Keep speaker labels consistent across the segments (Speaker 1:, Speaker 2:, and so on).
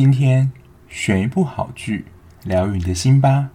Speaker 1: 今天选一部好剧，疗愈你的心吧。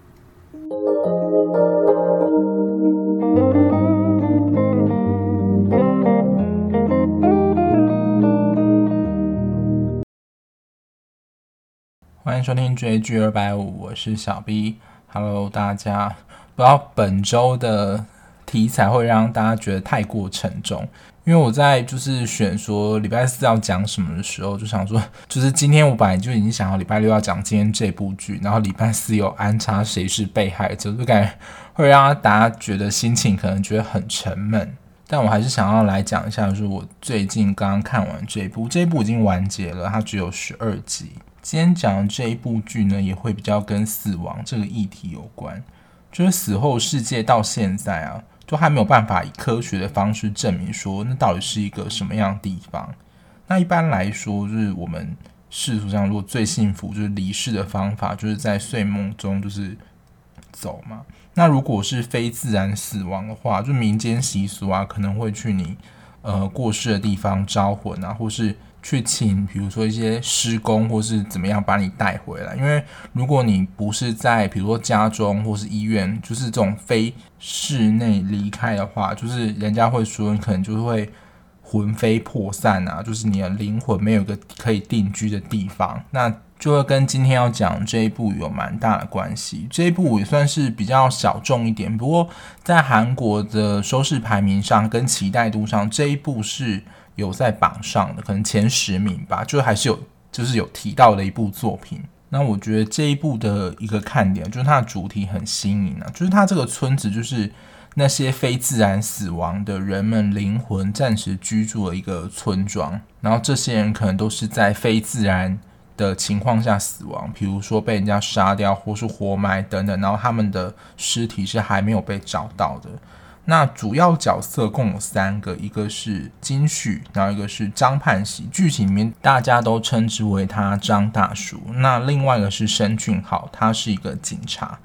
Speaker 1: 欢迎收听追剧二百五，我是小 B。Hello，大家，不知道本周的题材会让大家觉得太过沉重。因为我在就是选说礼拜四要讲什么的时候，就想说，就是今天我本来就已经想要礼拜六要讲今天这部剧，然后礼拜四有安插谁是被害者，就感觉会让大家觉得心情可能觉得很沉闷。但我还是想要来讲一下，就是我最近刚刚看完这一部，这一部已经完结了，它只有十二集。今天讲的这一部剧呢，也会比较跟死亡这个议题有关，就是死后世界到现在啊。都还没有办法以科学的方式证明说，那到底是一个什么样的地方。那一般来说，就是我们世俗上如果最幸福就是离世的方法，就是在睡梦中就是走嘛。那如果是非自然死亡的话，就民间习俗啊，可能会去你呃过世的地方招魂啊，或是。去请，比如说一些施工，或是怎么样把你带回来。因为如果你不是在，比如说家中或是医院，就是这种非室内离开的话，就是人家会说你可能就会魂飞魄散啊，就是你的灵魂没有一个可以定居的地方，那就会跟今天要讲这一部有蛮大的关系。这一部也算是比较小众一点，不过在韩国的收视排名上跟期待度上，这一部是。有在榜上的，可能前十名吧，就还是有，就是有提到的一部作品。那我觉得这一部的一个看点，就是它的主题很新颖啊，就是它这个村子就是那些非自然死亡的人们灵魂暂时居住的一个村庄，然后这些人可能都是在非自然的情况下死亡，比如说被人家杀掉或是活埋等等，然后他们的尸体是还没有被找到的。那主要角色共有三个，一个是金旭，然后一个是张盼喜，剧情里面大家都称之为他张大叔。那另外一个是申俊浩，他是一个警察。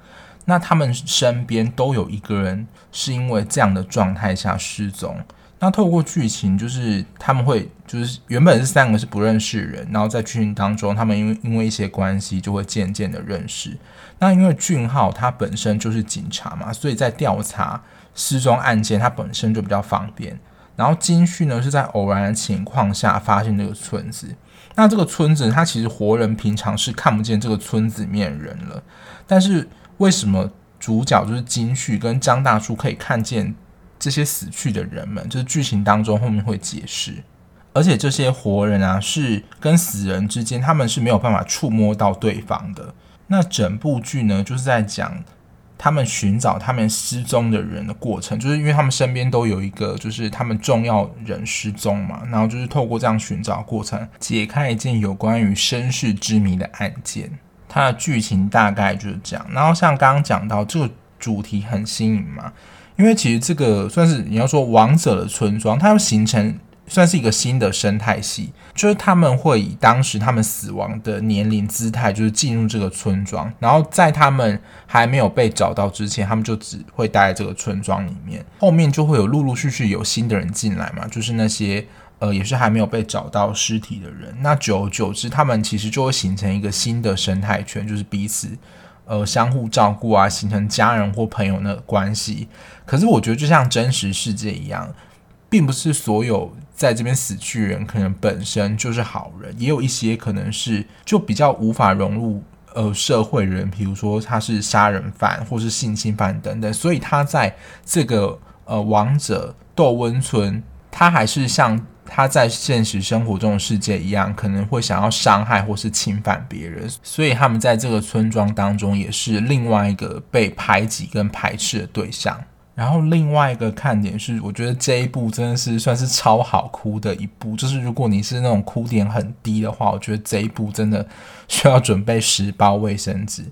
Speaker 1: 那他们身边都有一个人是因为这样的状态下失踪。那透过剧情，就是他们会就是原本是三个是不认识人，然后在剧情当中，他们因为因为一些关系就会渐渐的认识。那因为俊浩他本身就是警察嘛，所以在调查。失踪案件，他本身就比较方便。然后金旭呢，是在偶然的情况下发现这个村子。那这个村子，他其实活人平常是看不见这个村子里面人了。但是为什么主角就是金旭跟张大叔可以看见这些死去的人们？就是剧情当中后面会解释。而且这些活人啊，是跟死人之间，他们是没有办法触摸到对方的。那整部剧呢，就是在讲。他们寻找他们失踪的人的过程，就是因为他们身边都有一个，就是他们重要人失踪嘛，然后就是透过这样寻找过程，解开一件有关于身世之谜的案件。它的剧情大概就是这样。然后像刚刚讲到这个主题很新颖嘛，因为其实这个算是你要说王者的村庄，它要形成。算是一个新的生态系，就是他们会以当时他们死亡的年龄姿态，就是进入这个村庄，然后在他们还没有被找到之前，他们就只会待在这个村庄里面。后面就会有陆陆续续有新的人进来嘛，就是那些呃也是还没有被找到尸体的人。那久而久之，他们其实就会形成一个新的生态圈，就是彼此呃相互照顾啊，形成家人或朋友的关系。可是我觉得就像真实世界一样。并不是所有在这边死去的人可能本身就是好人，也有一些可能是就比较无法融入呃社会人，比如说他是杀人犯或是性侵犯等等，所以他在这个呃王者窦温村，他还是像他在现实生活中的世界一样，可能会想要伤害或是侵犯别人，所以他们在这个村庄当中也是另外一个被排挤跟排斥的对象。然后另外一个看点是，我觉得这一部真的是算是超好哭的一部。就是如果你是那种哭点很低的话，我觉得这一部真的需要准备十包卫生纸。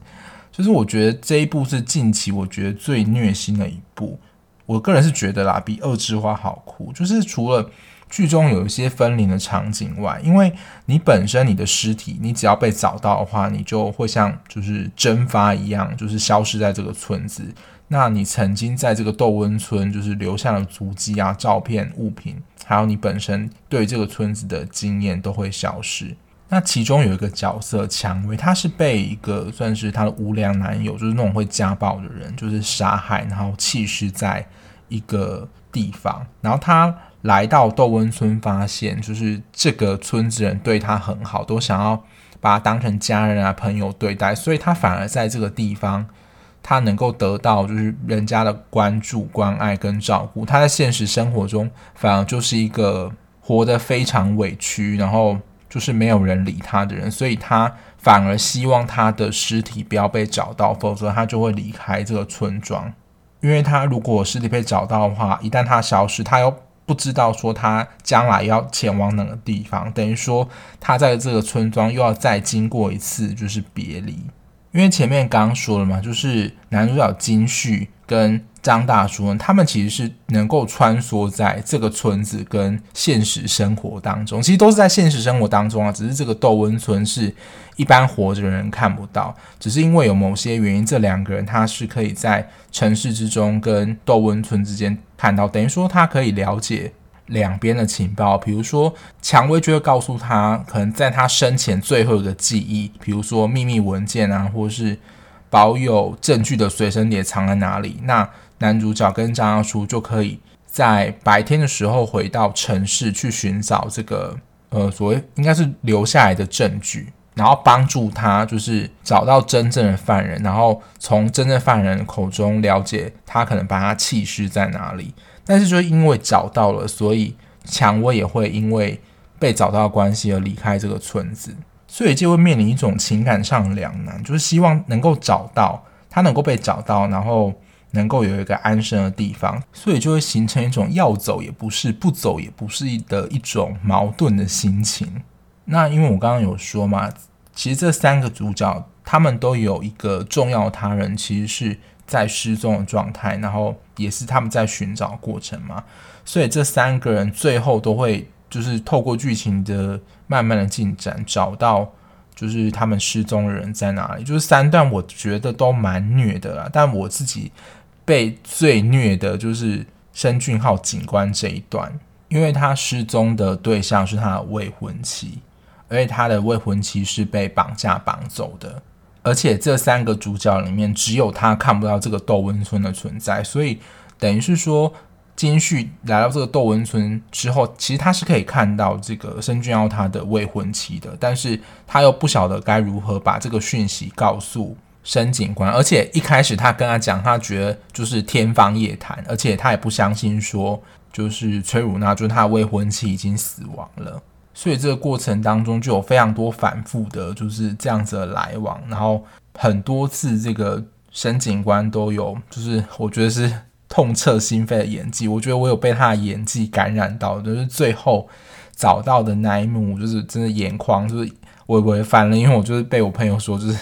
Speaker 1: 就是我觉得这一部是近期我觉得最虐心的一部。我个人是觉得啦，比《恶之花》好哭。就是除了剧中有一些分离的场景外，因为你本身你的尸体，你只要被找到的话，你就会像就是蒸发一样，就是消失在这个村子。那你曾经在这个窦温村，就是留下了足迹啊、照片、物品，还有你本身对这个村子的经验都会消失。那其中有一个角色蔷薇，她是被一个算是她的无良男友，就是那种会家暴的人，就是杀害，然后弃尸在一个地方。然后他来到窦温村，发现就是这个村子人对他很好，都想要把他当成家人啊、朋友对待，所以他反而在这个地方，他能够得到就是人家的关注、关爱跟照顾。他在现实生活中反而就是一个活得非常委屈，然后。就是没有人理他的人，所以他反而希望他的尸体不要被找到，否则他就会离开这个村庄。因为他如果尸体被找到的话，一旦他消失，他又不知道说他将来要前往哪个地方，等于说他在这个村庄又要再经过一次就是别离。因为前面刚说了嘛，就是男主角金旭跟张大叔，他们其实是能够穿梭在这个村子跟现实生活当中，其实都是在现实生活当中啊，只是这个窦温村是一般活着的人看不到，只是因为有某些原因，这两个人他是可以在城市之中跟窦温村之间看到，等于说他可以了解两边的情报，比如说蔷薇就会告诉他，可能在他生前最后一个记忆，比如说秘密文件啊，或是保有证据的随身碟藏在哪里，那。男主角跟张大叔就可以在白天的时候回到城市去寻找这个呃所谓应该是留下来的证据，然后帮助他就是找到真正的犯人，然后从真正犯人口中了解他可能把他弃尸在哪里。但是就因为找到了，所以蔷薇也会因为被找到的关系而离开这个村子，所以就会面临一种情感上的两难，就是希望能够找到他能够被找到，然后。能够有一个安身的地方，所以就会形成一种要走也不是，不走也不是的一种矛盾的心情。那因为我刚刚有说嘛，其实这三个主角他们都有一个重要他人，其实是在失踪的状态，然后也是他们在寻找过程嘛。所以这三个人最后都会就是透过剧情的慢慢的进展，找到就是他们失踪的人在哪里。就是三段我觉得都蛮虐的啦，但我自己。被最虐的就是申俊浩警官这一段，因为他失踪的对象是他的未婚妻，而且他的未婚妻是被绑架绑走的，而且这三个主角里面只有他看不到这个窦温村的存在，所以等于是说金旭来到这个窦温村之后，其实他是可以看到这个申俊耀他的未婚妻的，但是他又不晓得该如何把这个讯息告诉。申警官，而且一开始他跟他讲，他觉得就是天方夜谭，而且他也不相信说就是崔汝娜，就是他未婚妻已经死亡了。所以这个过程当中就有非常多反复的，就是这样子的来往，然后很多次这个申警官都有，就是我觉得是痛彻心扉的演技。我觉得我有被他的演技感染到，就是最后找到的那一幕，就是真的眼眶就是微微翻了，因为我就是被我朋友说就是。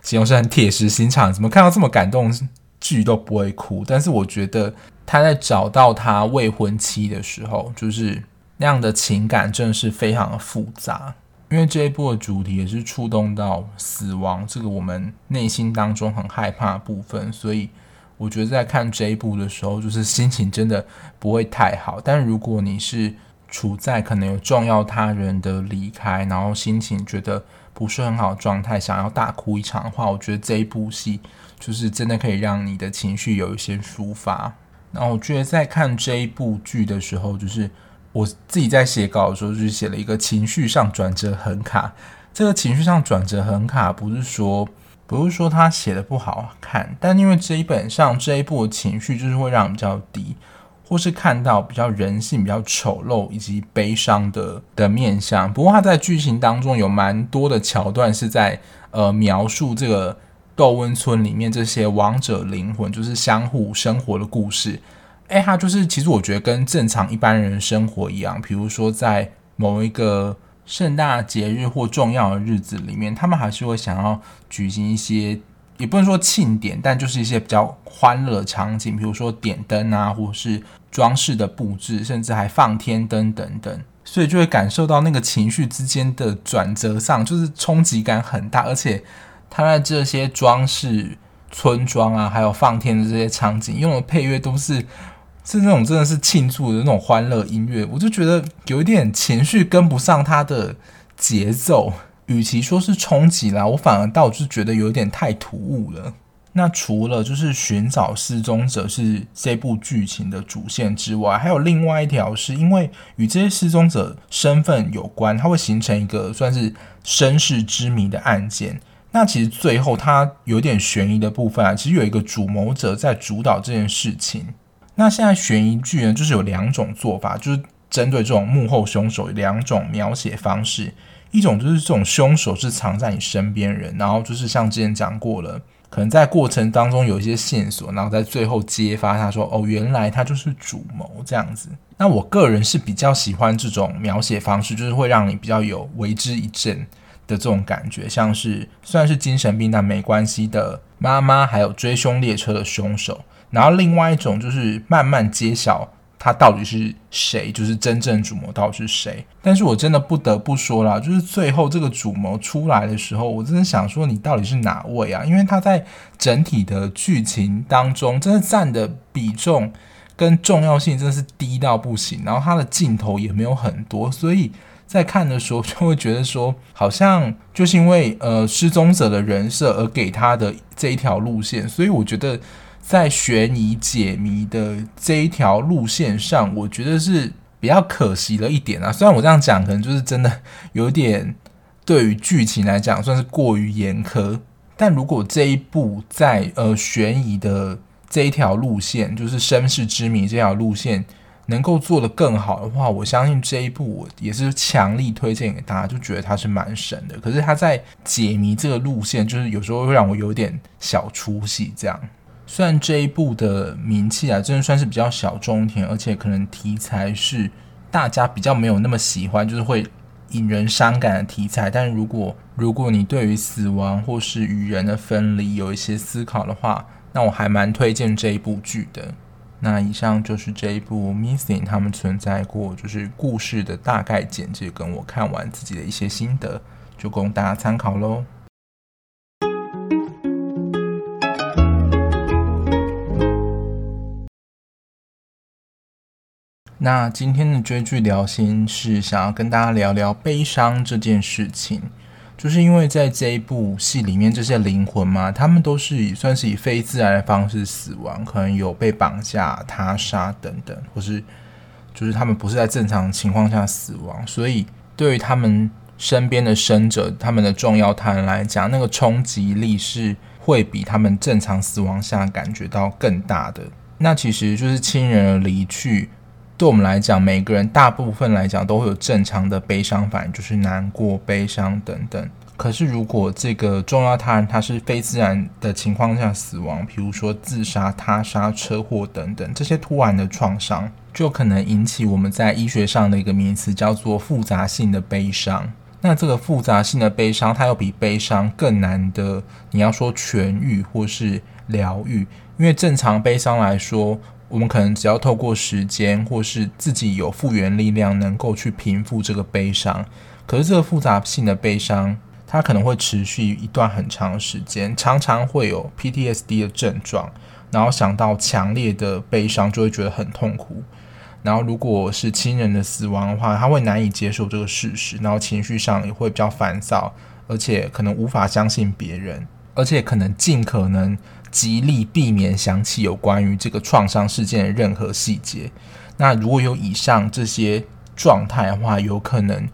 Speaker 1: 形容是很铁石心肠，怎么看到这么感动剧都不会哭？但是我觉得他在找到他未婚妻的时候，就是那样的情感真的是非常的复杂。因为这一部的主题也是触动到死亡这个我们内心当中很害怕的部分，所以我觉得在看这一部的时候，就是心情真的不会太好。但如果你是处在可能有重要他人的离开，然后心情觉得。不是很好状态，想要大哭一场的话，我觉得这一部戏就是真的可以让你的情绪有一些抒发。那我觉得在看这一部剧的时候，就是我自己在写稿的时候，就是写了一个情绪上转折很卡。这个情绪上转折很卡，不是说不是说他写的不好看，但因为这一本上这一部的情绪就是会让比较低。或是看到比较人性、比较丑陋以及悲伤的的面相。不过他在剧情当中有蛮多的桥段是在呃描述这个窦温村里面这些亡者灵魂就是相互生活的故事。哎，他就是其实我觉得跟正常一般人生活一样，比如说在某一个盛大节日或重要的日子里面，他们还是会想要举行一些。也不能说庆典，但就是一些比较欢乐的场景，比如说点灯啊，或是装饰的布置，甚至还放天灯等等，所以就会感受到那个情绪之间的转折上，就是冲击感很大。而且他在这些装饰村庄啊，还有放天的这些场景，用的配乐都是是那种真的是庆祝的那种欢乐音乐，我就觉得有一点情绪跟不上他的节奏，与其说是冲击啦，我反而倒是觉得有点太突兀了。那除了就是寻找失踪者是这部剧情的主线之外，还有另外一条是因为与这些失踪者身份有关，它会形成一个算是身世之谜的案件。那其实最后它有点悬疑的部分啊，其实有一个主谋者在主导这件事情。那现在悬疑剧呢，就是有两种做法，就是针对这种幕后凶手两种描写方式。一种就是这种凶手是藏在你身边人，然后就是像之前讲过了，可能在过程当中有一些线索，然后在最后揭发他说哦，原来他就是主谋这样子。那我个人是比较喜欢这种描写方式，就是会让你比较有为之一振。的这种感觉，像是虽然是精神病，但没关系的妈妈，还有追凶列车的凶手。然后另外一种就是慢慢揭晓他到底是谁，就是真正主谋到底是谁。但是我真的不得不说啦，就是最后这个主谋出来的时候，我真的想说你到底是哪位啊？因为他在整体的剧情当中，真的占的比重跟重要性真的是低到不行，然后他的镜头也没有很多，所以。在看的时候就会觉得说，好像就是因为呃失踪者的人设而给他的这一条路线，所以我觉得在悬疑解谜的这一条路线上，我觉得是比较可惜了一点啊。虽然我这样讲，可能就是真的有点对于剧情来讲算是过于严苛，但如果这一部在呃悬疑的这一条路线，就是身世之谜这条路线。能够做得更好的话，我相信这一部我也是强力推荐给大家，就觉得它是蛮神的。可是它在解谜这个路线，就是有时候会让我有点小出戏。这样，虽然这一部的名气啊，真的算是比较小众一点，而且可能题材是大家比较没有那么喜欢，就是会引人伤感的题材。但如果如果你对于死亡或是与人的分离有一些思考的话，那我还蛮推荐这一部剧的。那以上就是这一部《Missing》他们存在过，就是故事的大概简介，跟我看完自己的一些心得，就供大家参考喽。那今天的追剧聊心是想要跟大家聊聊悲伤这件事情。就是因为在这一部戏里面，这些灵魂嘛，他们都是以算是以非自然的方式死亡，可能有被绑架、他杀等等，或是就是他们不是在正常情况下死亡，所以对于他们身边的生者、他们的重要他人来讲，那个冲击力是会比他们正常死亡下感觉到更大的。那其实就是亲人的离去，对我们来讲，每个人大部分来讲都会有正常的悲伤反应，就是难过、悲伤等等。可是，如果这个重要他人他是非自然的情况下死亡，比如说自杀、他杀、车祸等等，这些突然的创伤，就可能引起我们在医学上的一个名词，叫做复杂性的悲伤。那这个复杂性的悲伤，它又比悲伤更难的，你要说痊愈或是疗愈，因为正常悲伤来说，我们可能只要透过时间或是自己有复原力量，能够去平复这个悲伤。可是这个复杂性的悲伤，它可能会持续一段很长的时间，常常会有 PTSD 的症状，然后想到强烈的悲伤就会觉得很痛苦，然后如果是亲人的死亡的话，他会难以接受这个事实，然后情绪上也会比较烦躁，而且可能无法相信别人，而且可能尽可能极力避免想起有关于这个创伤事件的任何细节。那如果有以上这些状态的话，有可能。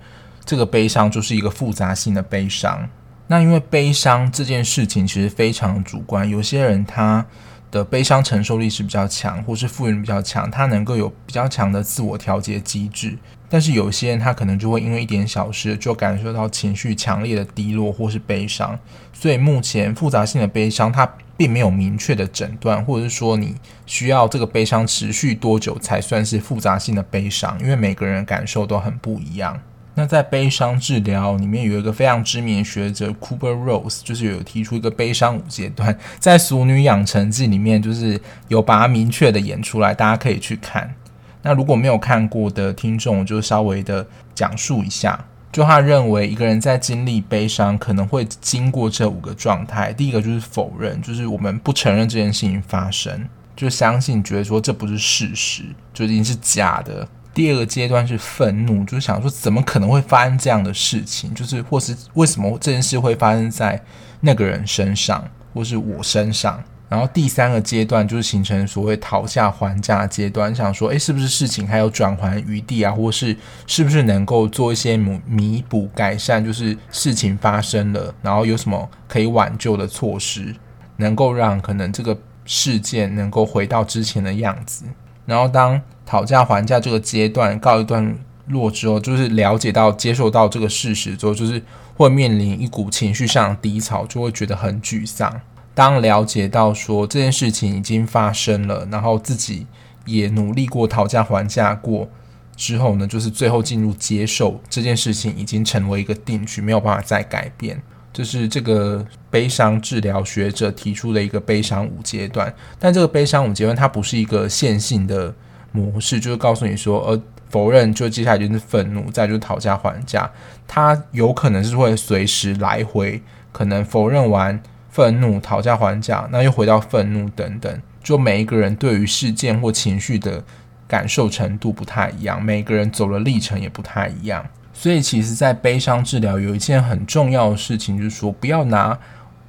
Speaker 1: 这个悲伤就是一个复杂性的悲伤。那因为悲伤这件事情其实非常主观，有些人他的悲伤承受力是比较强，或是复原比较强，他能够有比较强的自我调节机制。但是有些人他可能就会因为一点小事就感受到情绪强烈的低落或是悲伤。所以目前复杂性的悲伤它并没有明确的诊断，或者是说你需要这个悲伤持续多久才算是复杂性的悲伤，因为每个人感受都很不一样。那在悲伤治疗里面有一个非常知名的学者 Kubler Ross，就是有提出一个悲伤五阶段，在《俗女养成记》里面就是有把它明确的演出来，大家可以去看。那如果没有看过的听众，我就稍微的讲述一下。就他认为一个人在经历悲伤可能会经过这五个状态，第一个就是否认，就是我们不承认这件事情发生，就相信觉得说这不是事实，就已经是假的。第二个阶段是愤怒，就是想说怎么可能会发生这样的事情，就是或是为什么这件事会发生在那个人身上，或是我身上。然后第三个阶段就是形成所谓讨价还价阶段，想说，诶，是不是事情还有转圜余地啊？或是是不是能够做一些弥弥补改善？就是事情发生了，然后有什么可以挽救的措施，能够让可能这个事件能够回到之前的样子。然后当讨价还价这个阶段告一段落之后，就是了解到、接受到这个事实之后，就是会面临一股情绪上的低潮，就会觉得很沮丧。当了解到说这件事情已经发生了，然后自己也努力过讨价还价过之后呢，就是最后进入接受这件事情已经成为一个定局，没有办法再改变。这是这个悲伤治疗学者提出的一个悲伤五阶段，但这个悲伤五阶段它不是一个线性的模式，就是告诉你说，呃，否认就接下来就是愤怒，再就是讨价还价，它有可能是会随时来回，可能否认完。愤怒、讨价还价，那又回到愤怒等等，就每一个人对于事件或情绪的感受程度不太一样，每个人走的历程也不太一样。所以，其实，在悲伤治疗有一件很重要的事情，就是说，不要拿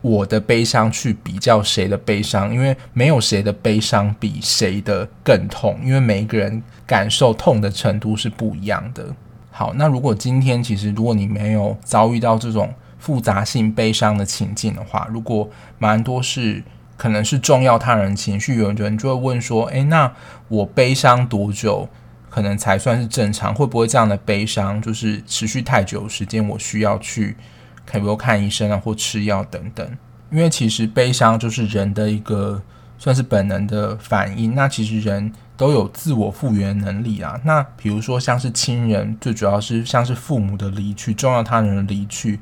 Speaker 1: 我的悲伤去比较谁的悲伤，因为没有谁的悲伤比谁的更痛，因为每一个人感受痛的程度是不一样的。好，那如果今天其实如果你没有遭遇到这种。复杂性悲伤的情境的话，如果蛮多是可能是重要他人情绪，有人就会问说：“诶，那我悲伤多久可能才算是正常？会不会这样的悲伤就是持续太久时间，我需要去可不看医生啊，或吃药等等？因为其实悲伤就是人的一个算是本能的反应。那其实人都有自我复原能力啊。那比如说像是亲人，最主要是像是父母的离去，重要他人的离去。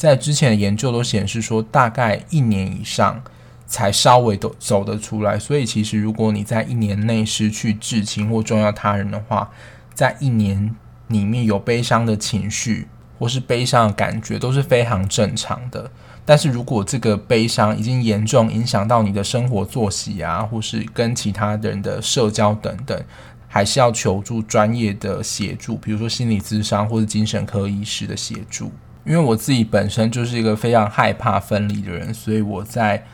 Speaker 1: 在之前的研究都显示说，大概一年以上才稍微都走得出来。所以，其实如果你在一年内失去至亲或重要他人的话，在一年里面有悲伤的情绪或是悲伤的感觉都是非常正常的。但是如果这个悲伤已经严重影响到你的生活作息啊，或是跟其他人的社交等等，还是要求助专业的协助，比如说心理咨商或是精神科医师的协助。因为我自己本身就是一个非常害怕分离的人，所以我在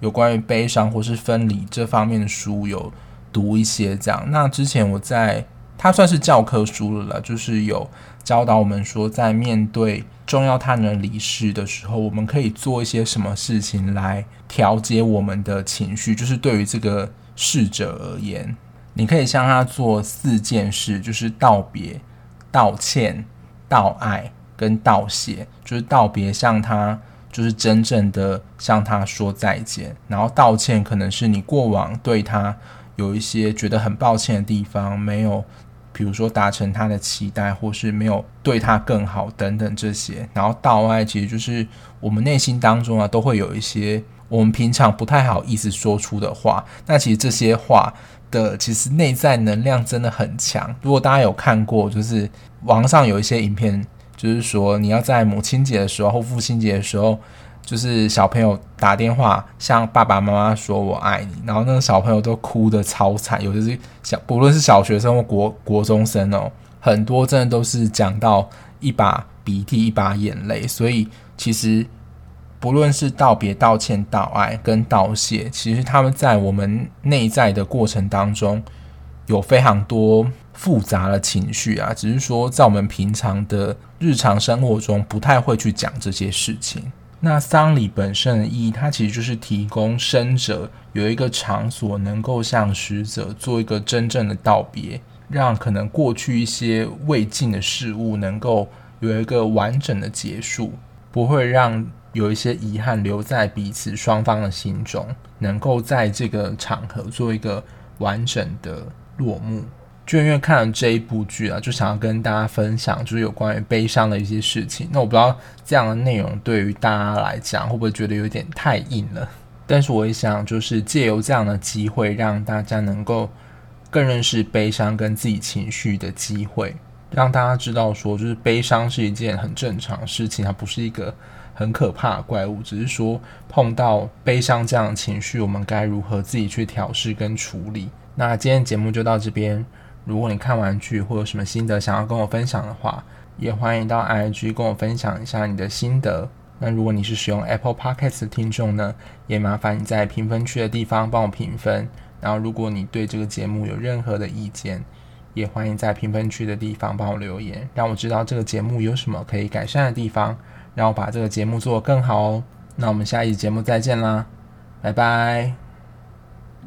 Speaker 1: 有关于悲伤或是分离这方面的书有读一些这样。那之前我在它算是教科书了啦，就是有教导我们说，在面对重要他人离世的时候，我们可以做一些什么事情来调节我们的情绪。就是对于这个逝者而言，你可以向他做四件事，就是道别、道歉、道爱。跟道谢，就是道别，向他就是真正的向他说再见，然后道歉，可能是你过往对他有一些觉得很抱歉的地方，没有，比如说达成他的期待，或是没有对他更好等等这些。然后道爱，其实就是我们内心当中啊，都会有一些我们平常不太好意思说出的话。那其实这些话的其实内在能量真的很强。如果大家有看过，就是网上有一些影片。就是说，你要在母亲节的时候父亲节的时候，就是小朋友打电话向爸爸妈妈说“我爱你”，然后那个小朋友都哭的超惨，有的是小，不论是小学生或国国中生哦，很多真的都是讲到一把鼻涕一把眼泪。所以，其实不论是道别、道歉、道爱跟道谢，其实他们在我们内在的过程当中有非常多。复杂的情绪啊，只是说在我们平常的日常生活中不太会去讲这些事情。那丧礼本身的意义，它其实就是提供生者有一个场所，能够向死者做一个真正的道别，让可能过去一些未尽的事物能够有一个完整的结束，不会让有一些遗憾留在彼此双方的心中，能够在这个场合做一个完整的落幕。就因为看了这一部剧啊，就想要跟大家分享，就是有关于悲伤的一些事情。那我不知道这样的内容对于大家来讲会不会觉得有点太硬了？但是我也想，就是借由这样的机会，让大家能够更认识悲伤跟自己情绪的机会，让大家知道说，就是悲伤是一件很正常的事情，它不是一个很可怕的怪物，只是说碰到悲伤这样的情绪，我们该如何自己去调试跟处理。那今天节目就到这边。如果你看完剧或有什么心得想要跟我分享的话，也欢迎到 IG 跟我分享一下你的心得。那如果你是使用 Apple Podcast 的听众呢，也麻烦你在评分区的地方帮我评分。然后，如果你对这个节目有任何的意见，也欢迎在评分区的地方帮我留言，让我知道这个节目有什么可以改善的地方，让我把这个节目做得更好哦。那我们下一集节目再见啦，拜拜。